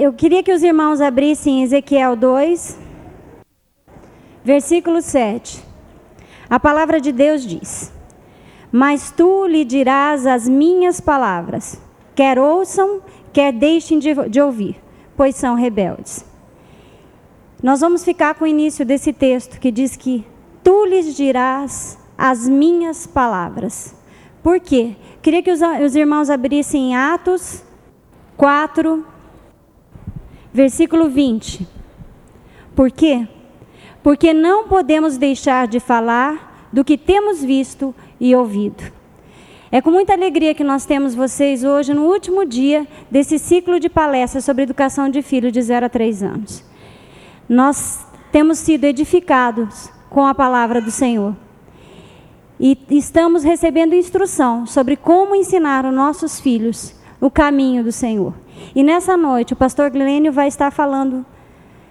eu queria que os irmãos abrissem Ezequiel 2, versículo 7. A palavra de Deus diz: Mas tu lhe dirás as minhas palavras, quer ouçam, quer deixem de, de ouvir, pois são rebeldes. Nós vamos ficar com o início desse texto que diz que tu lhes dirás as minhas palavras. Por quê? Queria que os, os irmãos abrissem Atos 4, versículo 20. Por quê? Porque não podemos deixar de falar do que temos visto e ouvido. É com muita alegria que nós temos vocês hoje no último dia desse ciclo de palestras sobre educação de filhos de 0 a 3 anos. Nós temos sido edificados com a palavra do Senhor. E estamos recebendo instrução sobre como ensinar os nossos filhos o caminho do Senhor. E nessa noite, o pastor Glênio vai estar falando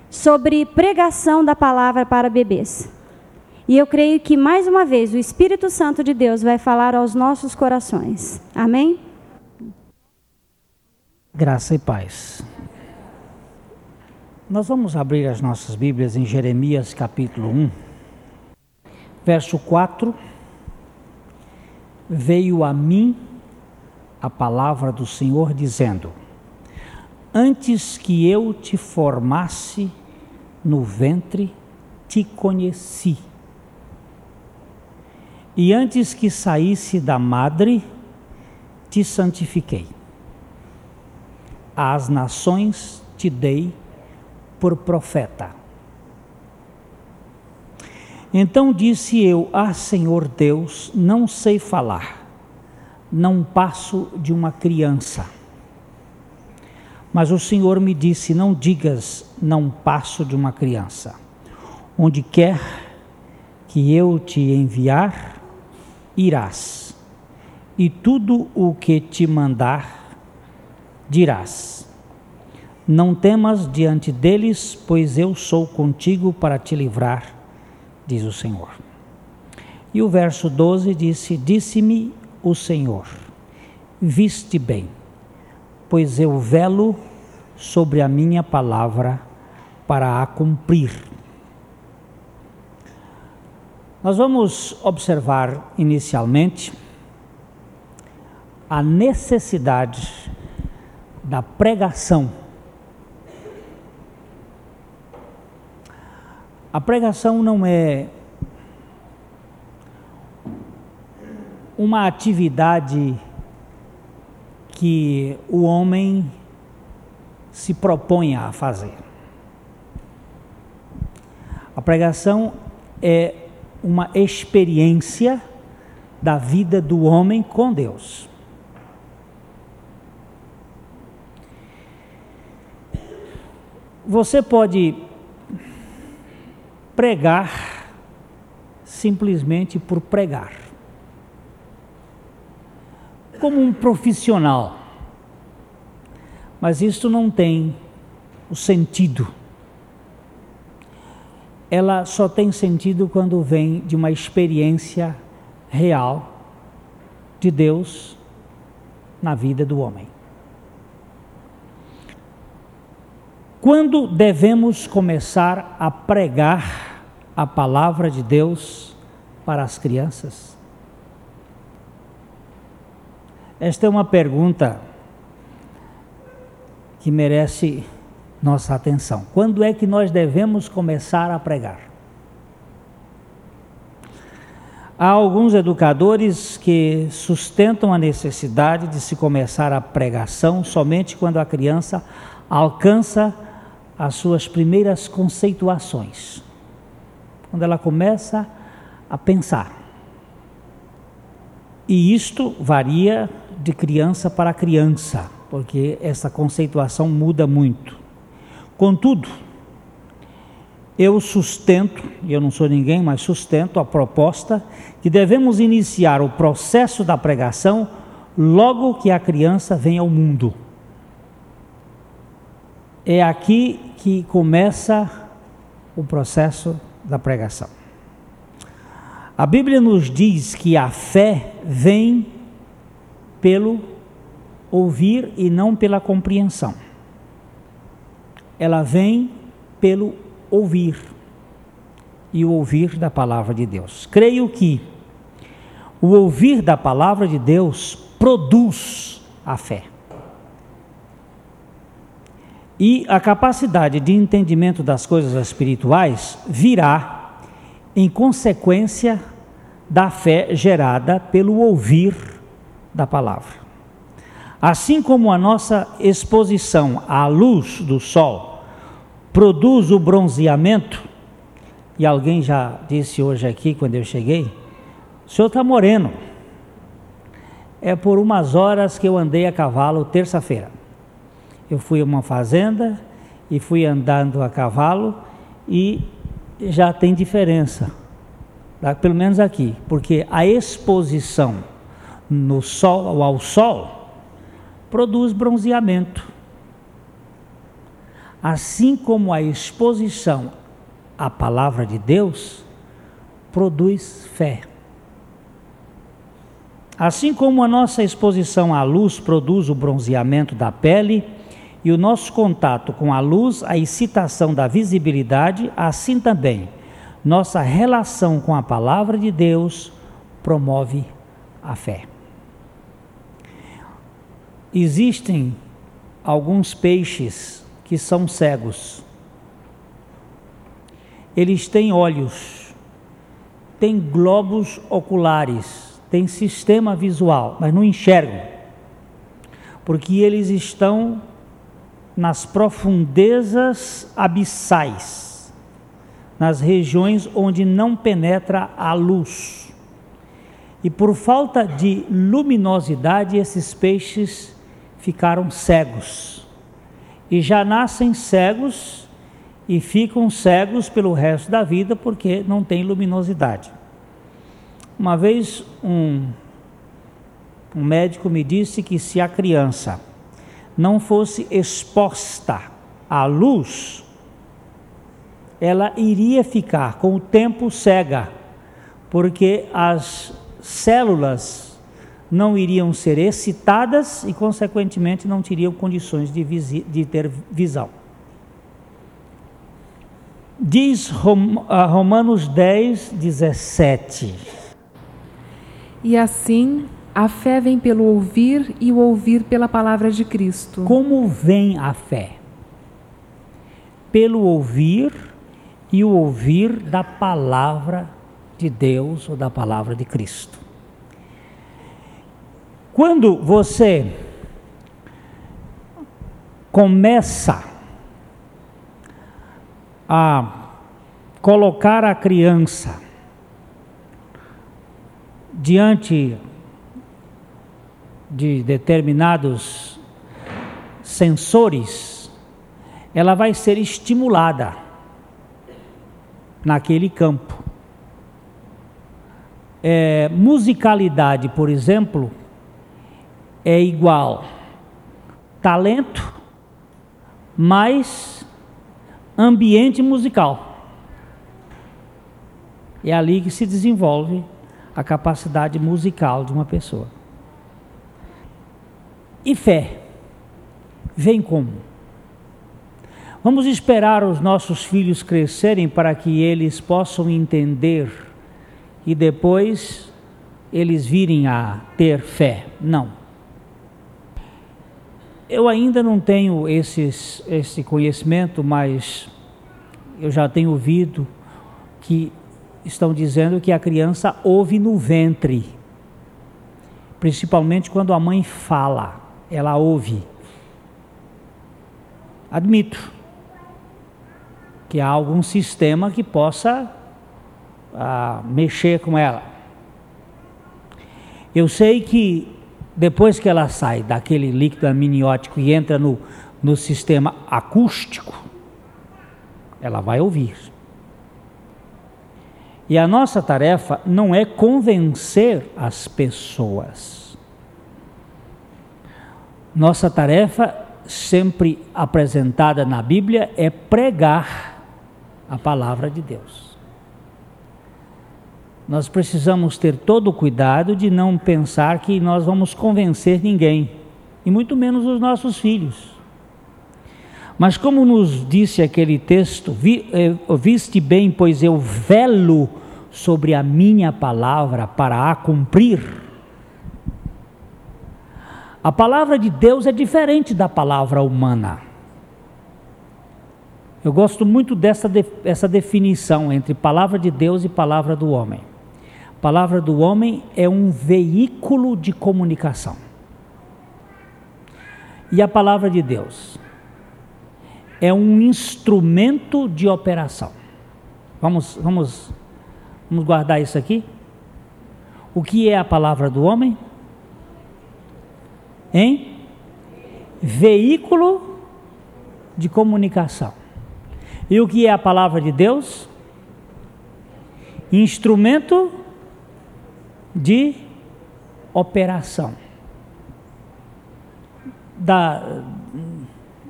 sobre pregação da palavra para bebês. E eu creio que, mais uma vez, o Espírito Santo de Deus vai falar aos nossos corações. Amém? Graça e paz. Nós vamos abrir as nossas Bíblias em Jeremias capítulo 1, verso 4. Veio a mim a palavra do Senhor dizendo: Antes que eu te formasse no ventre, te conheci. E antes que saísse da madre, te santifiquei. Às nações te dei por profeta. Então disse eu: Ah, Senhor Deus, não sei falar, não passo de uma criança. Mas o Senhor me disse: Não digas, não passo de uma criança. Onde quer que eu te enviar, irás, e tudo o que te mandar, dirás. Não temas diante deles, pois eu sou contigo para te livrar, diz o Senhor. E o verso 12 disse: Disse-me o Senhor: Viste bem, pois eu velo sobre a minha palavra para a cumprir. Nós vamos observar inicialmente a necessidade da pregação A pregação não é uma atividade que o homem se propõe a fazer. A pregação é uma experiência da vida do homem com Deus. Você pode pregar simplesmente por pregar. Como um profissional. Mas isso não tem o sentido. Ela só tem sentido quando vem de uma experiência real de Deus na vida do homem. Quando devemos começar a pregar a palavra de Deus para as crianças? Esta é uma pergunta que merece nossa atenção. Quando é que nós devemos começar a pregar? Há alguns educadores que sustentam a necessidade de se começar a pregação somente quando a criança alcança as suas primeiras conceituações quando ela começa a pensar. E isto varia de criança para criança, porque essa conceituação muda muito. Contudo, eu sustento, e eu não sou ninguém, mas sustento a proposta que devemos iniciar o processo da pregação logo que a criança vem ao mundo. É aqui que começa o processo da pregação. A Bíblia nos diz que a fé vem pelo ouvir e não pela compreensão. ela vem pelo ouvir e o ouvir da palavra de Deus. Creio que o ouvir da palavra de Deus produz a fé. E a capacidade de entendimento das coisas espirituais virá em consequência da fé gerada pelo ouvir da palavra. Assim como a nossa exposição à luz do sol produz o bronzeamento, e alguém já disse hoje aqui, quando eu cheguei, o senhor está moreno. É por umas horas que eu andei a cavalo terça-feira. Eu fui a uma fazenda e fui andando a cavalo e já tem diferença, tá? pelo menos aqui, porque a exposição no sol ao sol produz bronzeamento. Assim como a exposição a palavra de Deus produz fé. Assim como a nossa exposição à luz produz o bronzeamento da pele e o nosso contato com a luz a excitação da visibilidade, assim também nossa relação com a palavra de Deus promove a fé. Existem alguns peixes que são cegos eles têm olhos, têm globos oculares, têm sistema visual, mas não enxergam, porque eles estão nas profundezas abissais, nas regiões onde não penetra a luz. E por falta de luminosidade, esses peixes ficaram cegos. E já nascem cegos e ficam cegos pelo resto da vida porque não tem luminosidade. Uma vez um, um médico me disse que se a criança não fosse exposta à luz, ela iria ficar com o tempo cega, porque as células não iriam ser excitadas e, consequentemente, não teriam condições de, de ter visão. Diz ah, Romanos 10, 17. E assim a fé vem pelo ouvir e o ouvir pela palavra de Cristo. Como vem a fé? Pelo ouvir e o ouvir da palavra de Deus ou da palavra de Cristo. Quando você começa a colocar a criança diante de determinados sensores, ela vai ser estimulada naquele campo. É, musicalidade, por exemplo, é igual talento mais ambiente musical. É ali que se desenvolve a capacidade musical de uma pessoa. E fé vem como? Vamos esperar os nossos filhos crescerem para que eles possam entender e depois eles virem a ter fé. Não. Eu ainda não tenho esses, esse conhecimento, mas eu já tenho ouvido que estão dizendo que a criança ouve no ventre, principalmente quando a mãe fala, ela ouve. Admito que há algum sistema que possa ah, mexer com ela. Eu sei que depois que ela sai daquele líquido amniótico e entra no, no sistema acústico, ela vai ouvir. E a nossa tarefa não é convencer as pessoas. Nossa tarefa, sempre apresentada na Bíblia, é pregar a palavra de Deus nós precisamos ter todo o cuidado de não pensar que nós vamos convencer ninguém, e muito menos os nossos filhos. Mas como nos disse aquele texto, eh, viste bem, pois eu velo sobre a minha palavra para a cumprir. A palavra de Deus é diferente da palavra humana. Eu gosto muito dessa essa definição entre palavra de Deus e palavra do homem. A palavra do homem é um veículo de comunicação. E a palavra de Deus é um instrumento de operação. Vamos, vamos, vamos guardar isso aqui? O que é a palavra do homem? Hein? Veículo de comunicação. E o que é a palavra de Deus? Instrumento de operação. Da,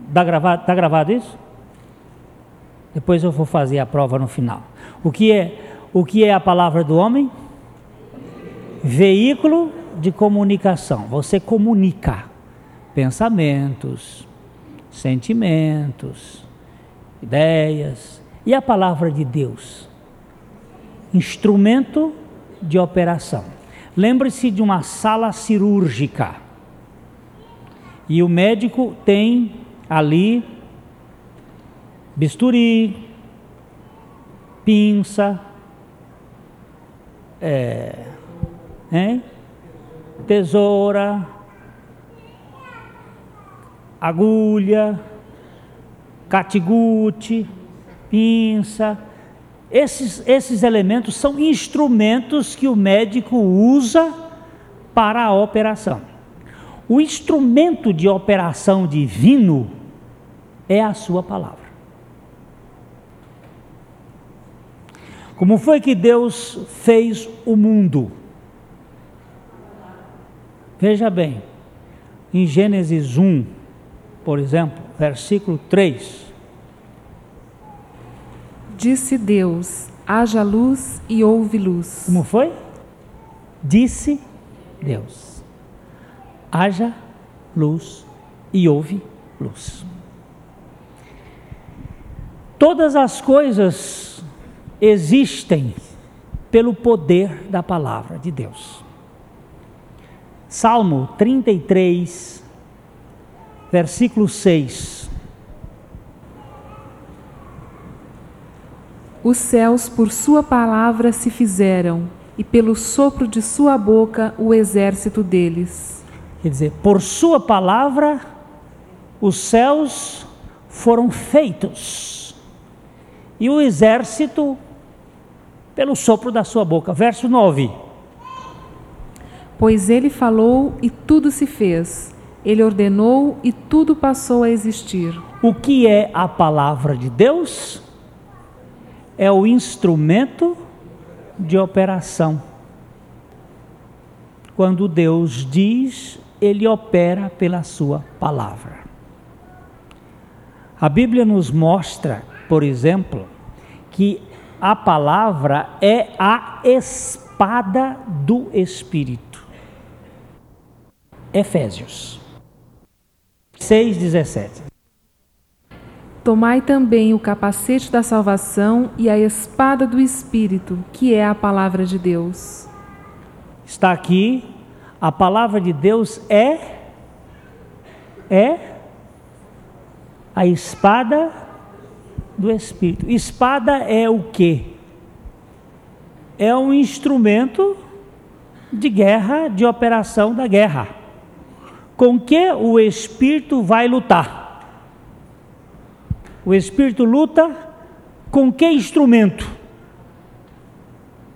Está gravado, tá gravado isso? Depois eu vou fazer a prova no final. O que é, o que é a palavra do homem? Veículo de comunicação. Você comunica pensamentos, sentimentos, ideias. E a palavra de Deus? Instrumento de operação. Lembre-se de uma sala cirúrgica. E o médico tem ali bisturi, pinça, é, hein? Tesoura, agulha, catigute, pinça. Esses, esses elementos são instrumentos que o médico usa para a operação. O instrumento de operação divino é a sua palavra. Como foi que Deus fez o mundo? Veja bem, em Gênesis 1, por exemplo, versículo 3. Disse Deus: haja luz e houve luz. Como foi? Disse Deus: haja luz e houve luz. Todas as coisas existem pelo poder da palavra de Deus. Salmo 33, versículo 6. Os céus por sua palavra se fizeram, e pelo sopro de sua boca o exército deles. Quer dizer, por sua palavra os céus foram feitos e o exército pelo sopro da sua boca. Verso 9. Pois ele falou e tudo se fez, ele ordenou e tudo passou a existir. O que é a palavra de Deus? É o instrumento de operação. Quando Deus diz, ele opera pela sua palavra. A Bíblia nos mostra por exemplo, que a palavra é a espada do Espírito. Efésios 6,17 Tomai também o capacete da salvação e a espada do Espírito, que é a palavra de Deus. Está aqui, a palavra de Deus é é a espada do Espírito. Espada é o quê? É um instrumento de guerra, de operação da guerra. Com que o Espírito vai lutar? O Espírito luta com que instrumento?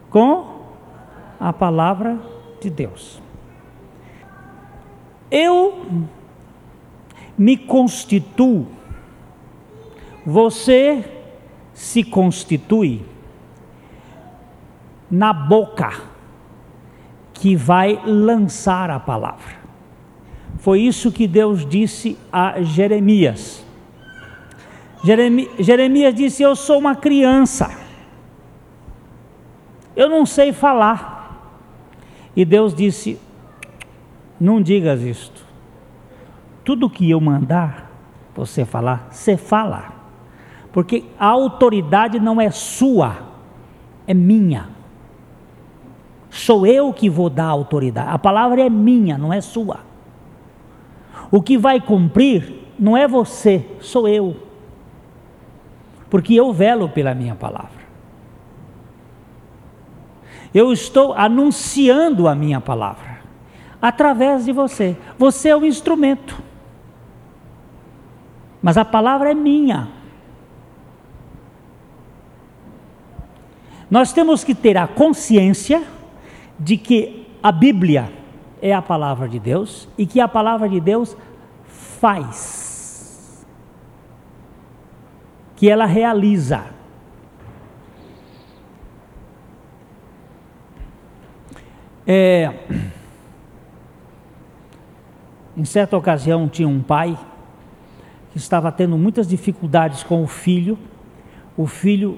Com a palavra de Deus. Eu me constituo você se constitui na boca que vai lançar a palavra. Foi isso que Deus disse a Jeremias. Jeremias disse: Eu sou uma criança, eu não sei falar. E Deus disse: Não digas isto. Tudo que eu mandar, você falar, você fala. Porque a autoridade não é sua, é minha. Sou eu que vou dar a autoridade. A palavra é minha, não é sua. O que vai cumprir não é você, sou eu. Porque eu velo pela minha palavra. Eu estou anunciando a minha palavra através de você. Você é o instrumento. Mas a palavra é minha. Nós temos que ter a consciência de que a Bíblia é a palavra de Deus e que a palavra de Deus faz, que ela realiza. É, em certa ocasião tinha um pai que estava tendo muitas dificuldades com o filho. O filho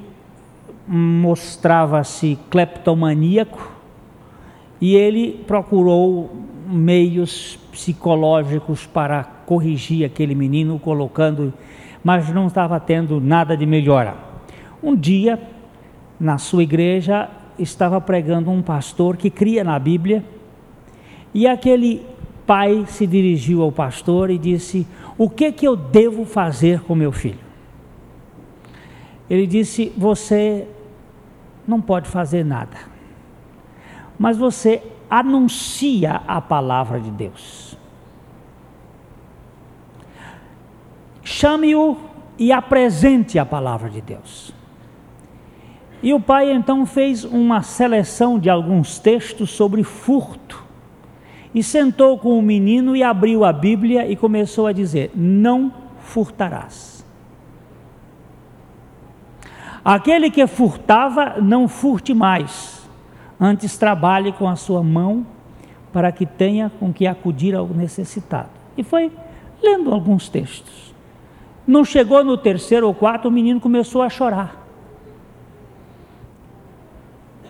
mostrava-se cleptomaníaco e ele procurou meios psicológicos para corrigir aquele menino, colocando, mas não estava tendo nada de melhora. Um dia, na sua igreja, estava pregando um pastor que cria na Bíblia, e aquele pai se dirigiu ao pastor e disse: O que que eu devo fazer com meu filho? Ele disse: Você não pode fazer nada, mas você anuncia a palavra de Deus. Chame-o e apresente a palavra de Deus. E o pai então fez uma seleção de alguns textos sobre furto. E sentou com o menino e abriu a Bíblia e começou a dizer: Não furtarás. Aquele que furtava, não furte mais Antes trabalhe com a sua mão para que tenha com que acudir ao necessitado. E foi lendo alguns textos. Não chegou no terceiro ou quarto, o menino começou a chorar.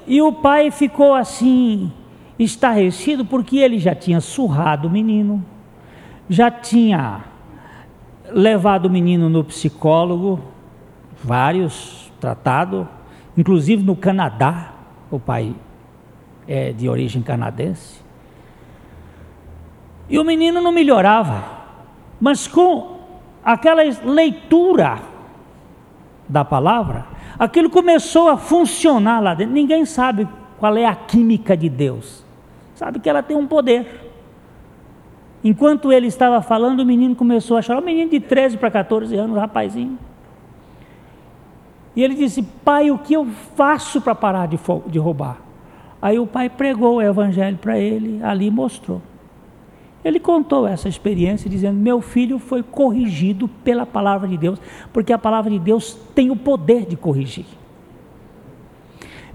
E o pai ficou assim, estarrecido, porque ele já tinha surrado o menino, já tinha levado o menino no psicólogo, vários tratado, inclusive no Canadá, o pai é de origem canadense. E o menino não melhorava, mas com aquela leitura da palavra, aquilo começou a funcionar lá dentro. Ninguém sabe qual é a química de Deus, sabe que ela tem um poder. Enquanto ele estava falando, o menino começou a chorar. Um menino de 13 para 14 anos, rapazinho. E ele disse: Pai, o que eu faço para parar de, de roubar? Aí o pai pregou o evangelho para ele, ali mostrou. Ele contou essa experiência dizendo: Meu filho foi corrigido pela palavra de Deus, porque a palavra de Deus tem o poder de corrigir.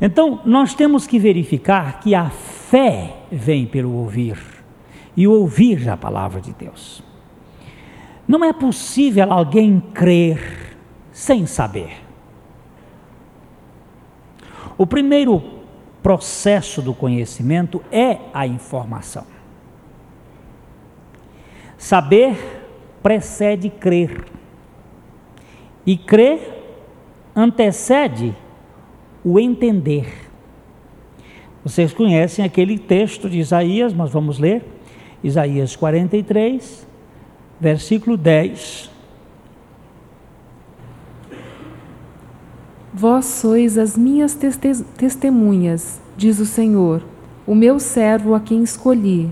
Então, nós temos que verificar que a fé vem pelo ouvir, e ouvir a palavra de Deus. Não é possível alguém crer sem saber. O primeiro processo do conhecimento é a informação. Saber precede crer. E crer antecede o entender. Vocês conhecem aquele texto de Isaías, mas vamos ler. Isaías 43, versículo 10. Vós sois as minhas testemunhas, diz o Senhor, o meu servo a quem escolhi,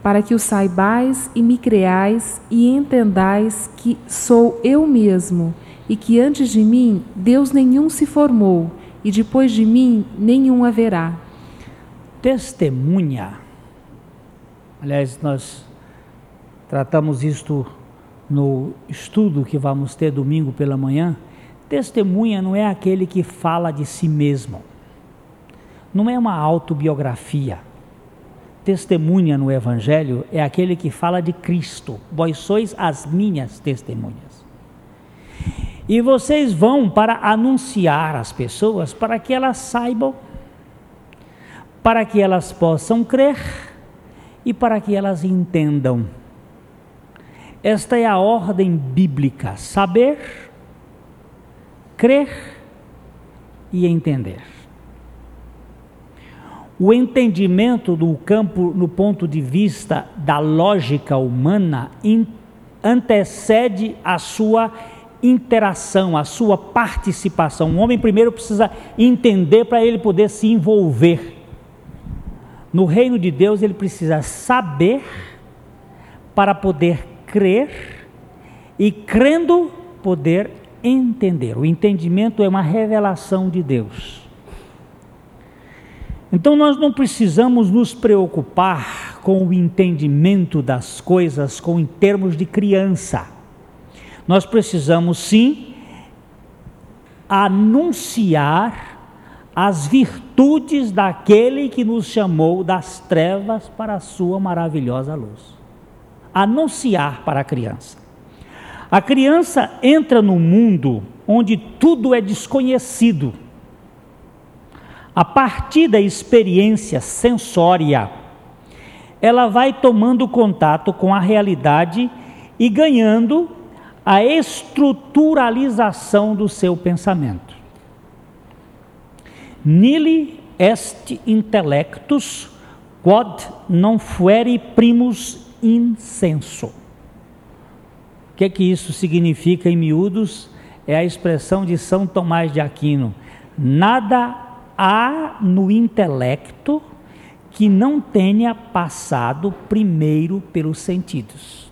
para que o saibais e me creais e entendais que sou eu mesmo, e que antes de mim Deus nenhum se formou, e depois de mim nenhum haverá. Testemunha. Aliás, nós tratamos isto no estudo que vamos ter domingo pela manhã Testemunha não é aquele que fala de si mesmo, não é uma autobiografia. Testemunha no Evangelho é aquele que fala de Cristo. Vós sois as minhas testemunhas. E vocês vão para anunciar às pessoas para que elas saibam, para que elas possam crer e para que elas entendam. Esta é a ordem bíblica: saber, crer e entender. O entendimento do campo, no ponto de vista da lógica humana, antecede a sua interação, a sua participação. O homem primeiro precisa entender para ele poder se envolver. No reino de Deus, ele precisa saber para poder crer e, crendo, poder entender. O entendimento é uma revelação de Deus. Então nós não precisamos nos preocupar com o entendimento das coisas com em termos de criança. Nós precisamos sim anunciar as virtudes daquele que nos chamou das trevas para a sua maravilhosa luz. Anunciar para a criança. A criança entra no mundo onde tudo é desconhecido a partir da experiência sensória, ela vai tomando contato com a realidade e ganhando a estruturalização do seu pensamento. Nili est intellectus quod non fuere primus insenso. Que, que isso significa em miúdos? É a expressão de São Tomás de Aquino: nada há no intelecto que não tenha passado primeiro pelos sentidos.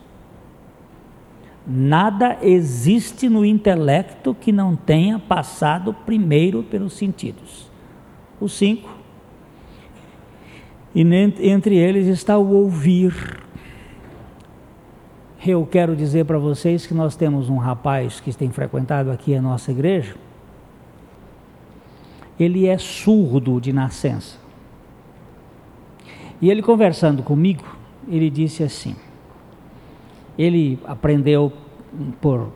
Nada existe no intelecto que não tenha passado primeiro pelos sentidos. Os cinco. E entre eles está o ouvir. Eu quero dizer para vocês que nós temos um rapaz que tem frequentado aqui a nossa igreja ele é surdo de nascença. E ele conversando comigo, ele disse assim: ele aprendeu por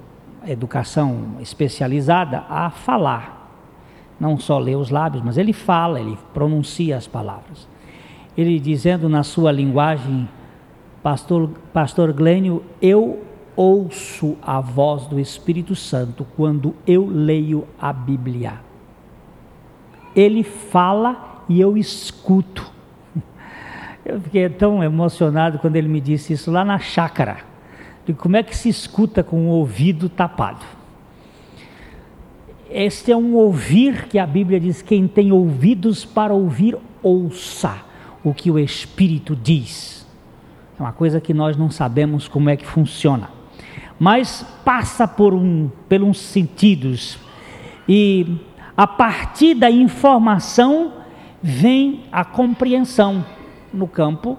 educação especializada a falar, não só ler os lábios, mas ele fala, ele pronuncia as palavras. Ele dizendo na sua linguagem, Pastor, Pastor Glênio, eu ouço a voz do Espírito Santo quando eu leio a Bíblia ele fala e eu escuto. Eu fiquei tão emocionado quando ele me disse isso lá na chácara. De como é que se escuta com o ouvido tapado? Este é um ouvir que a Bíblia diz: quem tem ouvidos para ouvir, ouça o que o Espírito diz. É uma coisa que nós não sabemos como é que funciona, mas passa por um, pelos sentidos e a partir da informação vem a compreensão no campo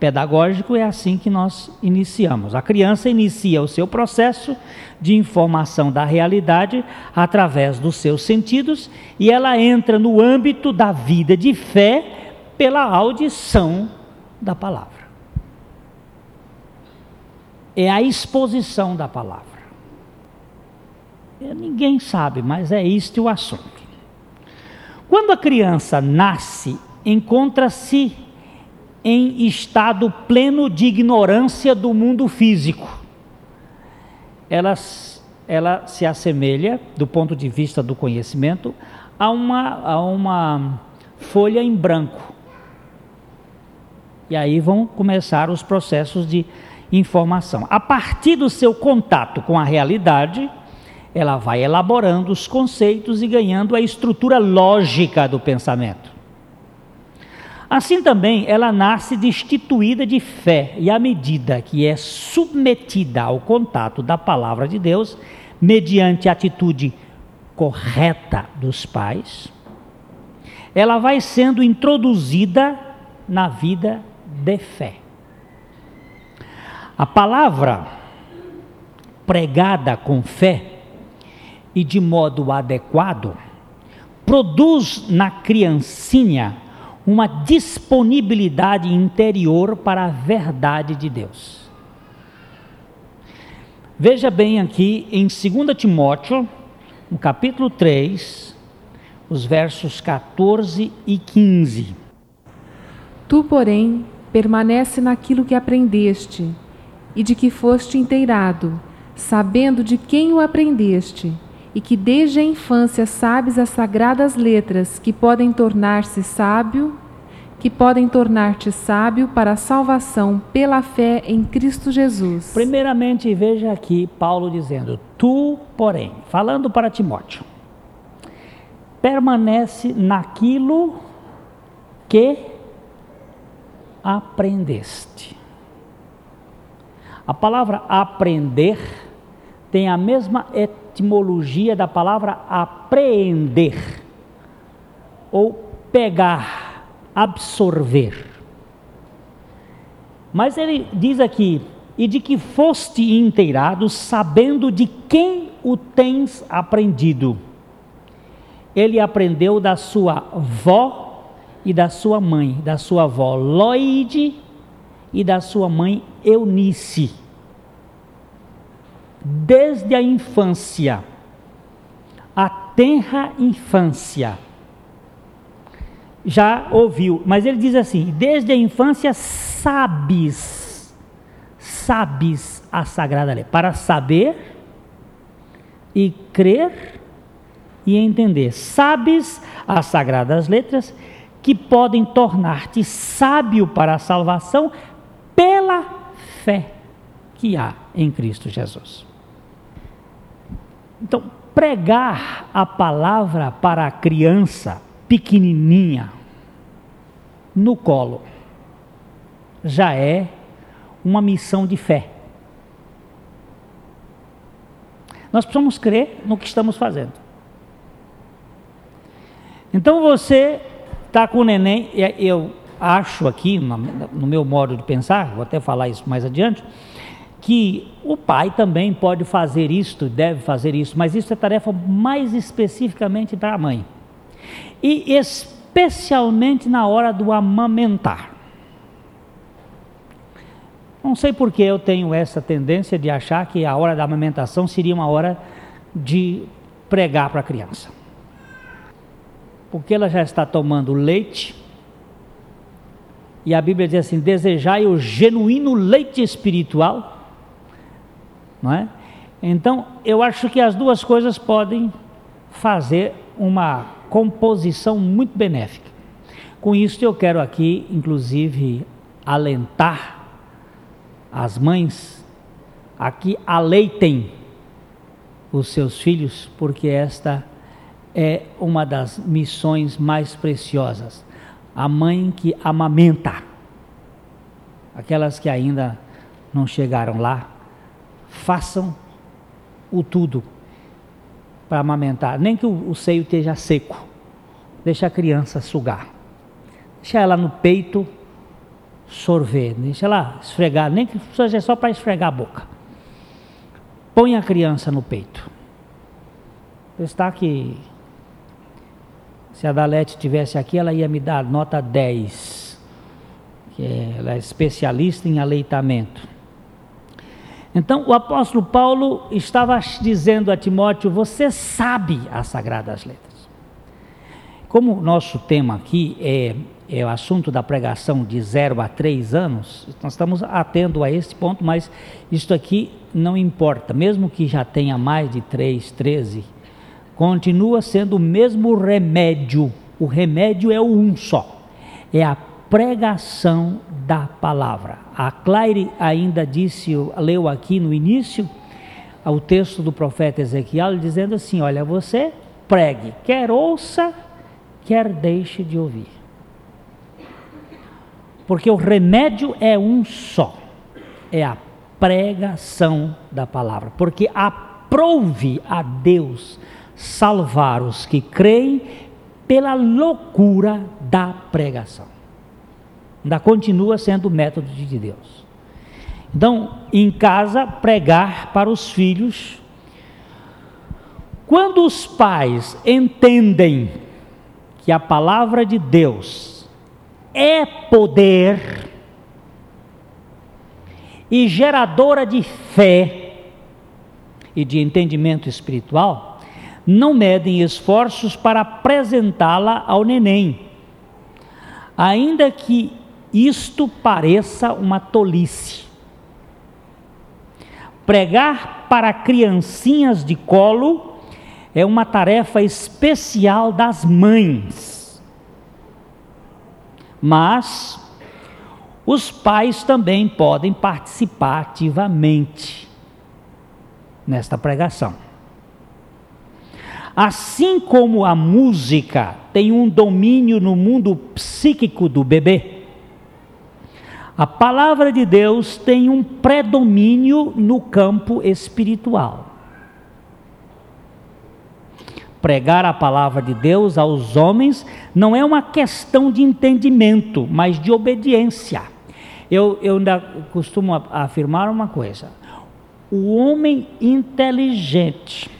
pedagógico, é assim que nós iniciamos. A criança inicia o seu processo de informação da realidade através dos seus sentidos e ela entra no âmbito da vida de fé pela audição da palavra. É a exposição da palavra. Ninguém sabe, mas é este o assunto. Quando a criança nasce, encontra-se em estado pleno de ignorância do mundo físico. Ela, ela se assemelha, do ponto de vista do conhecimento, a uma, a uma folha em branco. E aí vão começar os processos de informação. A partir do seu contato com a realidade, ela vai elaborando os conceitos e ganhando a estrutura lógica do pensamento. Assim também, ela nasce destituída de fé, e à medida que é submetida ao contato da palavra de Deus, mediante a atitude correta dos pais, ela vai sendo introduzida na vida de fé. A palavra pregada com fé e de modo adequado, produz na criancinha uma disponibilidade interior para a verdade de Deus. Veja bem aqui em 2 Timóteo, no capítulo 3, os versos 14 e 15. Tu, porém, permanece naquilo que aprendeste e de que foste inteirado, sabendo de quem o aprendeste, e que desde a infância sabes as sagradas letras que podem tornar-se sábio, que podem tornar-te sábio para a salvação pela fé em Cristo Jesus. Primeiramente, veja aqui Paulo dizendo: Tu, porém, falando para Timóteo, permanece naquilo que aprendeste. A palavra aprender tem a mesma etimologia da palavra apreender ou pegar, absorver. Mas ele diz aqui: e de que foste inteirado, sabendo de quem o tens aprendido. Ele aprendeu da sua vó e da sua mãe, da sua avó Loide e da sua mãe Eunice desde a infância, a tenra infância. Já ouviu, mas ele diz assim: desde a infância sabes, sabes a Sagrada Lei, para saber e crer e entender. Sabes as Sagradas Letras que podem tornar-te sábio para a salvação pela fé que há em Cristo Jesus. Então, pregar a palavra para a criança pequenininha no colo já é uma missão de fé. Nós precisamos crer no que estamos fazendo. Então você está com o neném, eu acho aqui, no meu modo de pensar, vou até falar isso mais adiante, que o pai também pode fazer isto, deve fazer isso, mas isso é tarefa mais especificamente da mãe. E especialmente na hora do amamentar. Não sei por que eu tenho essa tendência de achar que a hora da amamentação seria uma hora de pregar para a criança. Porque ela já está tomando leite, e a Bíblia diz assim: desejai o genuíno leite espiritual não é? Então, eu acho que as duas coisas podem fazer uma composição muito benéfica. Com isso, eu quero aqui, inclusive, alentar as mães a que aleitem os seus filhos, porque esta é uma das missões mais preciosas. A mãe que amamenta, aquelas que ainda não chegaram lá, façam o tudo para amamentar, nem que o, o seio esteja seco, deixa a criança sugar, deixa ela no peito sorver, deixa ela esfregar, nem que seja só para esfregar a boca. Põe a criança no peito. Está que se a Dalete estivesse aqui, ela ia me dar nota 10, que ela é especialista em aleitamento. Então o apóstolo Paulo estava dizendo a Timóteo: Você sabe as sagradas letras. Como o nosso tema aqui é, é o assunto da pregação de 0 a 3 anos, nós estamos atendo a esse ponto, mas isso aqui não importa, mesmo que já tenha mais de 3, 13, continua sendo o mesmo remédio. O remédio é o um só, é a pregação da palavra. A Claire ainda disse, leu aqui no início, o texto do profeta Ezequiel, dizendo assim: Olha, você pregue, quer ouça, quer deixe de ouvir. Porque o remédio é um só, é a pregação da palavra. Porque aprove a Deus salvar os que creem pela loucura da pregação. Ainda continua sendo o método de Deus. Então, em casa, pregar para os filhos. Quando os pais entendem que a palavra de Deus é poder e geradora de fé e de entendimento espiritual, não medem esforços para apresentá-la ao neném, ainda que isto pareça uma tolice. Pregar para criancinhas de colo é uma tarefa especial das mães. Mas os pais também podem participar ativamente nesta pregação. Assim como a música tem um domínio no mundo psíquico do bebê, a palavra de Deus tem um predomínio no campo espiritual. Pregar a palavra de Deus aos homens não é uma questão de entendimento, mas de obediência. Eu, eu ainda costumo afirmar uma coisa: o homem inteligente,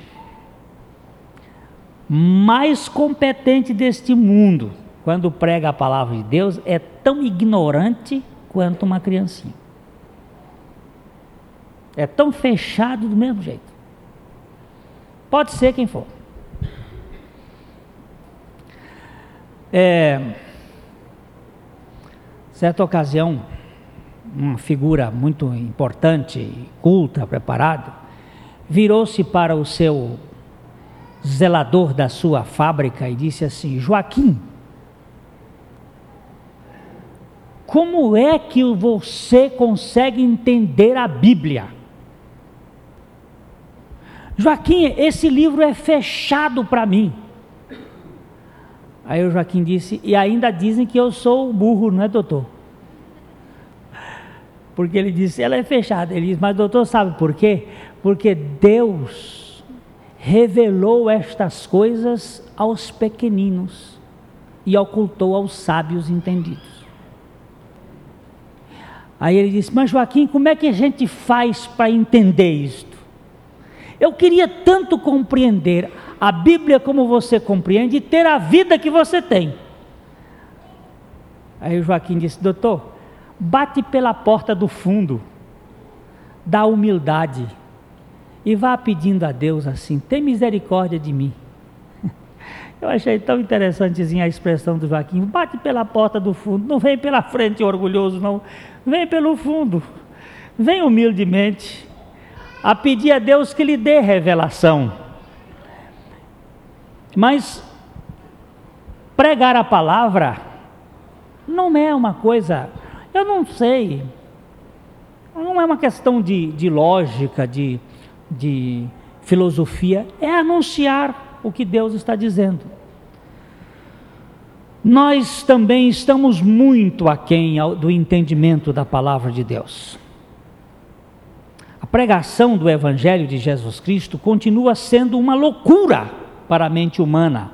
mais competente deste mundo, quando prega a palavra de Deus, é tão ignorante quanto uma criancinha. É tão fechado do mesmo jeito. Pode ser quem for. É, certa ocasião, uma figura muito importante, culta, preparada, virou-se para o seu zelador da sua fábrica e disse assim: Joaquim, Como é que você consegue entender a Bíblia? Joaquim, esse livro é fechado para mim. Aí o Joaquim disse, e ainda dizem que eu sou burro, não é, doutor? Porque ele disse, ela é fechada. Ele disse, mas doutor, sabe por quê? Porque Deus revelou estas coisas aos pequeninos e ocultou aos sábios entendidos. Aí ele disse: Mas Joaquim, como é que a gente faz para entender isto? Eu queria tanto compreender a Bíblia como você compreende e ter a vida que você tem. Aí o Joaquim disse: Doutor, bate pela porta do fundo, da humildade, e vá pedindo a Deus assim: tem misericórdia de mim. Eu achei tão interessantezinha a expressão do Joaquim: bate pela porta do fundo, não vem pela frente orgulhoso, não. Vem pelo fundo, vem humildemente, a pedir a Deus que lhe dê revelação. Mas pregar a palavra não é uma coisa, eu não sei, não é uma questão de, de lógica, de, de filosofia, é anunciar o que Deus está dizendo nós também estamos muito aquém do entendimento da palavra de Deus. A pregação do Evangelho de Jesus Cristo continua sendo uma loucura para a mente humana.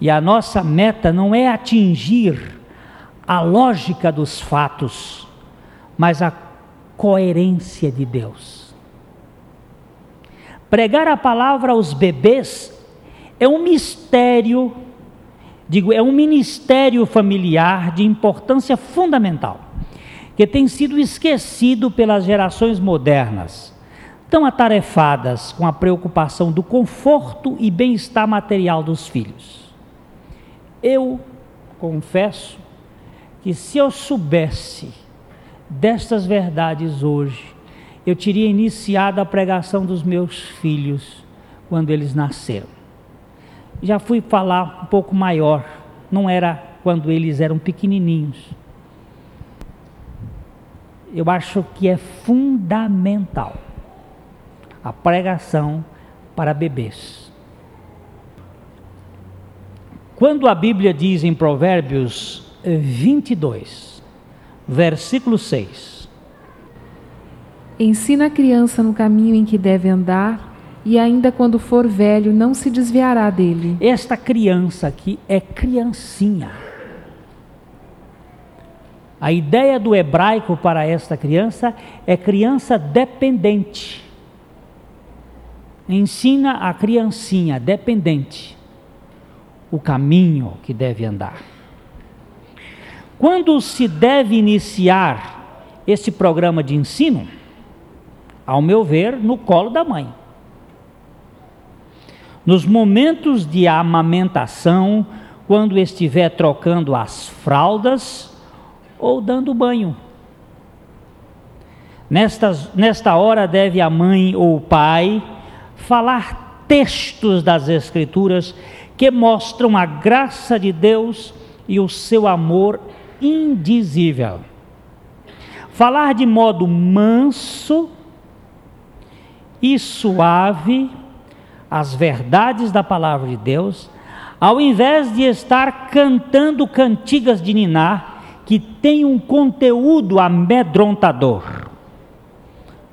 E a nossa meta não é atingir a lógica dos fatos, mas a coerência de Deus. Pregar a palavra aos bebês é um mistério Digo, é um ministério familiar de importância fundamental, que tem sido esquecido pelas gerações modernas, tão atarefadas com a preocupação do conforto e bem-estar material dos filhos. Eu confesso que se eu soubesse destas verdades hoje, eu teria iniciado a pregação dos meus filhos quando eles nasceram já fui falar um pouco maior, não era quando eles eram pequenininhos. Eu acho que é fundamental a pregação para bebês. Quando a Bíblia diz em Provérbios 22, versículo 6: Ensina a criança no caminho em que deve andar e ainda quando for velho não se desviará dele. Esta criança aqui é criancinha. A ideia do hebraico para esta criança é criança dependente. Ensina a criancinha dependente o caminho que deve andar. Quando se deve iniciar esse programa de ensino? Ao meu ver, no colo da mãe. Nos momentos de amamentação, quando estiver trocando as fraldas ou dando banho. Nesta, nesta hora deve a mãe ou o pai falar textos das Escrituras que mostram a graça de Deus e o seu amor indizível. Falar de modo manso e suave as verdades da palavra de Deus, ao invés de estar cantando cantigas de niná que tem um conteúdo amedrontador.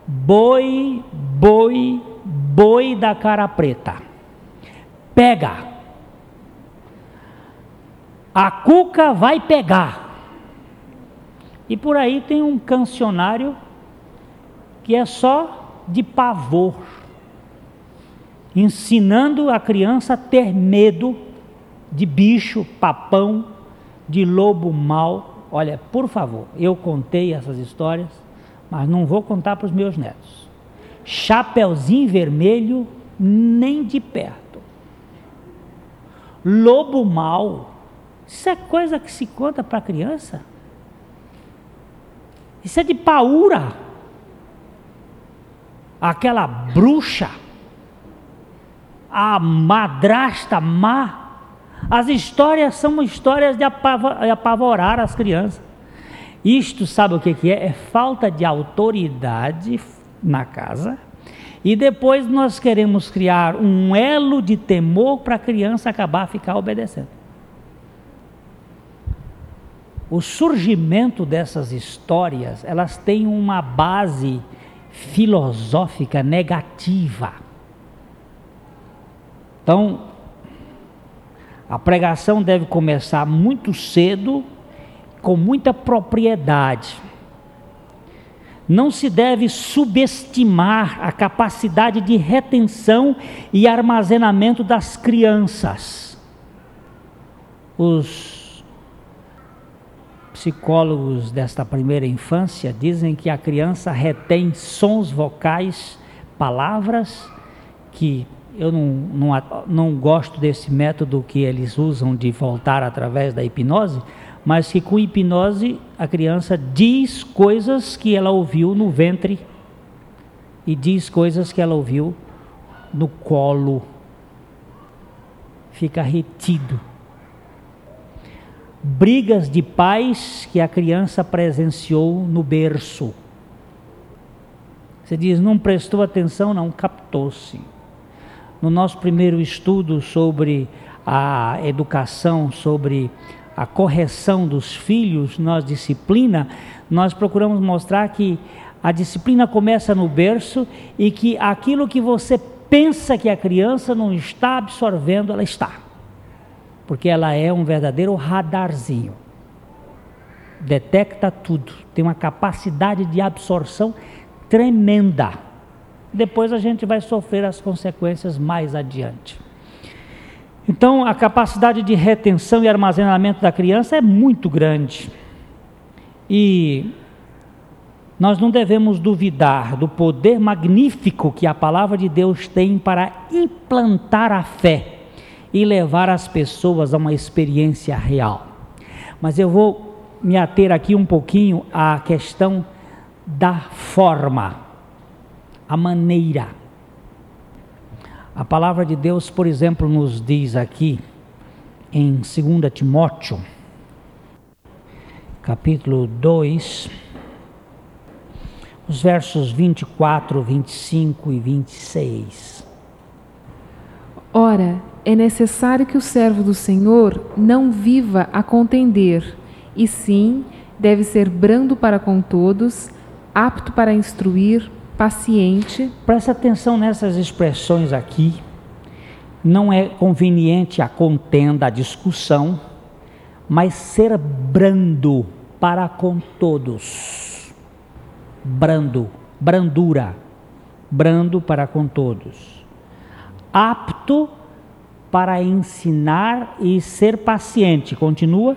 Boi, boi, boi da cara preta. Pega. A cuca vai pegar. E por aí tem um cancionário que é só de pavor, ensinando a criança a ter medo de bicho, papão, de lobo mau. Olha, por favor, eu contei essas histórias, mas não vou contar para os meus netos. Chapeuzinho vermelho, nem de perto. Lobo mau, isso é coisa que se conta para criança? Isso é de paura. Aquela bruxa, a madrasta má, as histórias são histórias de apavorar as crianças. Isto, sabe o que é? É falta de autoridade na casa. E depois nós queremos criar um elo de temor para a criança acabar ficar obedecendo. O surgimento dessas histórias, elas têm uma base filosófica negativa. Então, a pregação deve começar muito cedo, com muita propriedade. Não se deve subestimar a capacidade de retenção e armazenamento das crianças. Os psicólogos desta primeira infância dizem que a criança retém sons vocais, palavras que eu não, não, não gosto desse método que eles usam de voltar através da hipnose, mas que com hipnose a criança diz coisas que ela ouviu no ventre e diz coisas que ela ouviu no colo. Fica retido. Brigas de pais que a criança presenciou no berço. Você diz, não prestou atenção, não, captou-se no nosso primeiro estudo sobre a educação, sobre a correção dos filhos, nós disciplina, nós procuramos mostrar que a disciplina começa no berço e que aquilo que você pensa que a criança não está absorvendo, ela está. Porque ela é um verdadeiro radarzinho. Detecta tudo, tem uma capacidade de absorção tremenda depois a gente vai sofrer as consequências mais adiante. Então, a capacidade de retenção e armazenamento da criança é muito grande. E nós não devemos duvidar do poder magnífico que a palavra de Deus tem para implantar a fé e levar as pessoas a uma experiência real. Mas eu vou me ater aqui um pouquinho à questão da forma a maneira. A palavra de Deus, por exemplo, nos diz aqui em 2 Timóteo, capítulo 2, os versos 24, 25 e 26. Ora, é necessário que o servo do Senhor não viva a contender, e sim deve ser brando para com todos, apto para instruir, paciente. Presta atenção nessas expressões aqui. Não é conveniente a contenda, a discussão, mas ser brando para com todos. Brando, brandura, brando para com todos. Apto para ensinar e ser paciente. Continua.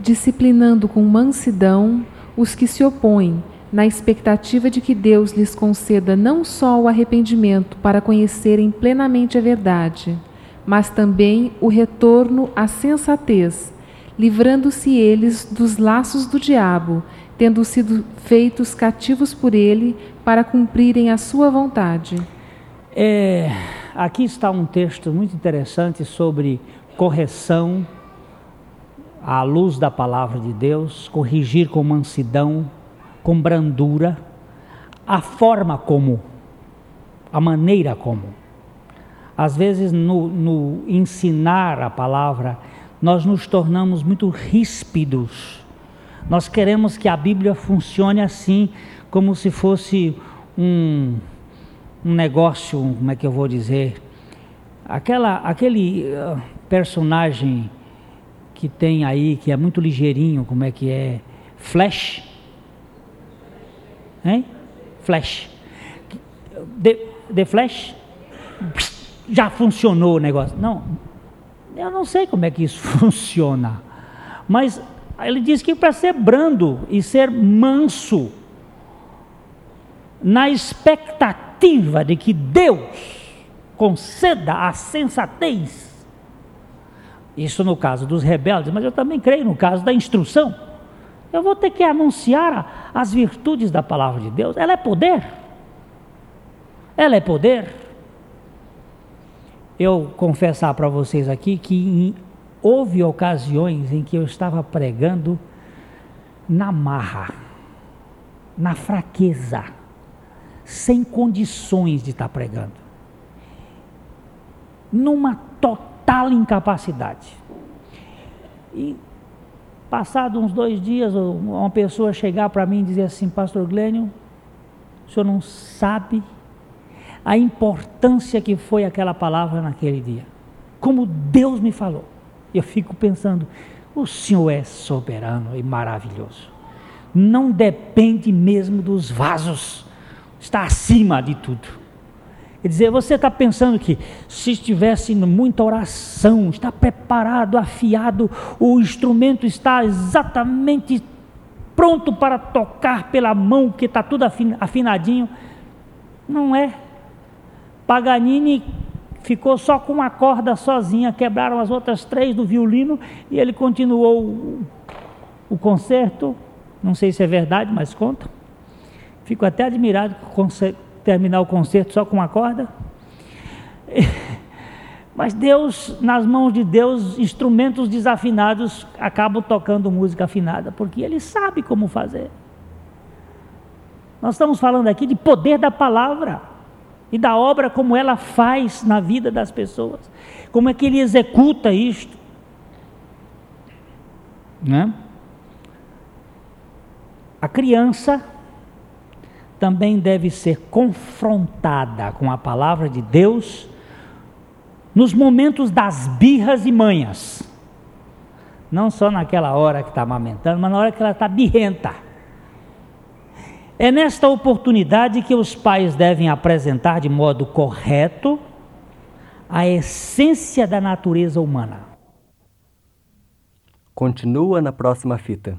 Disciplinando com mansidão os que se opõem na expectativa de que Deus lhes conceda não só o arrependimento para conhecerem plenamente a verdade, mas também o retorno à sensatez, livrando-se eles dos laços do diabo, tendo sido feitos cativos por ele para cumprirem a sua vontade. É, aqui está um texto muito interessante sobre correção à luz da palavra de Deus, corrigir com mansidão, com brandura, a forma como, a maneira como. Às vezes, no, no ensinar a palavra, nós nos tornamos muito ríspidos. Nós queremos que a Bíblia funcione assim, como se fosse um, um negócio, como é que eu vou dizer? Aquela, aquele uh, personagem que tem aí, que é muito ligeirinho, como é que é? Flash? Hein? Flash. The, the Flash? já funcionou o negócio. Não, eu não sei como é que isso funciona. Mas ele diz que para ser brando e ser manso, na expectativa de que Deus conceda a sensatez, isso no caso dos rebeldes, mas eu também creio no caso da instrução. Eu vou ter que anunciar as virtudes da palavra de Deus. Ela é poder. Ela é poder eu confessar para vocês aqui que houve ocasiões em que eu estava pregando na marra, na fraqueza, sem condições de estar pregando, numa total incapacidade. E passado uns dois dias, uma pessoa chegar para mim e dizer assim, Pastor Glênio, o senhor não sabe a importância que foi aquela palavra naquele dia. Como Deus me falou. Eu fico pensando, o Senhor é soberano e maravilhoso. Não depende mesmo dos vasos, está acima de tudo. Quer dizer, você está pensando que se estivesse muita oração, está preparado, afiado, o instrumento está exatamente pronto para tocar pela mão, que está tudo afinadinho. Não é. Paganini ficou só com uma corda sozinha, quebraram as outras três do violino e ele continuou o, o concerto. Não sei se é verdade, mas conta. Fico até admirado terminar o concerto só com uma corda. Mas Deus, nas mãos de Deus, instrumentos desafinados acabam tocando música afinada, porque Ele sabe como fazer. Nós estamos falando aqui de poder da palavra e da obra como ela faz na vida das pessoas, como é que ele executa isto, né? A criança também deve ser confrontada com a palavra de Deus nos momentos das birras e manhas. Não só naquela hora que está amamentando, mas na hora que ela está birrenta. É nesta oportunidade que os pais devem apresentar de modo correto a essência da natureza humana. Continua na próxima fita.